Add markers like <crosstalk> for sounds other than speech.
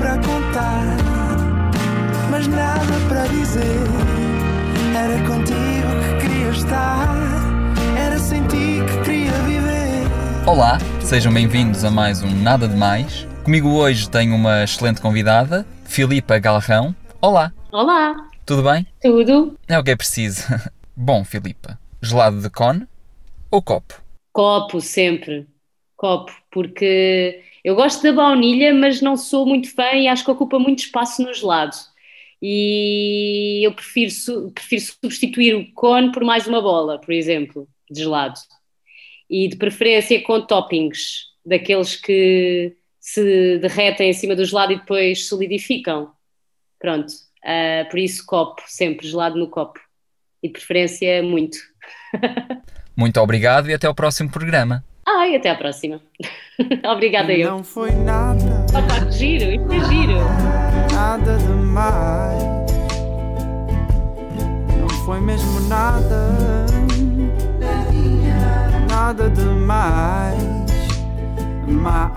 para contar, mas nada para dizer. Era contigo que queria estar, era sem ti que queria viver. Olá, sejam bem-vindos a mais um Nada de Mais. Comigo hoje tenho uma excelente convidada, Filipa Galrão. Olá, Olá, tudo bem? tudo? É o que é preciso. <laughs> Bom, Filipa, gelado de cone ou copo? Copo, sempre. Copo, porque eu gosto da baunilha, mas não sou muito fã e acho que ocupa muito espaço no gelado. E eu prefiro, prefiro substituir o cone por mais uma bola, por exemplo, de gelado. E de preferência com toppings, daqueles que se derretem em cima do gelado e depois solidificam. Pronto, ah, por isso copo, sempre gelado no copo. E de preferência muito. <laughs> Muito obrigado e até ao próximo programa. Ai, até à próxima. <laughs> Obrigada eu. Não foi nada, Opa, que giro, isto é giro. nada demais. Não foi mesmo nada, nada demais. Mais.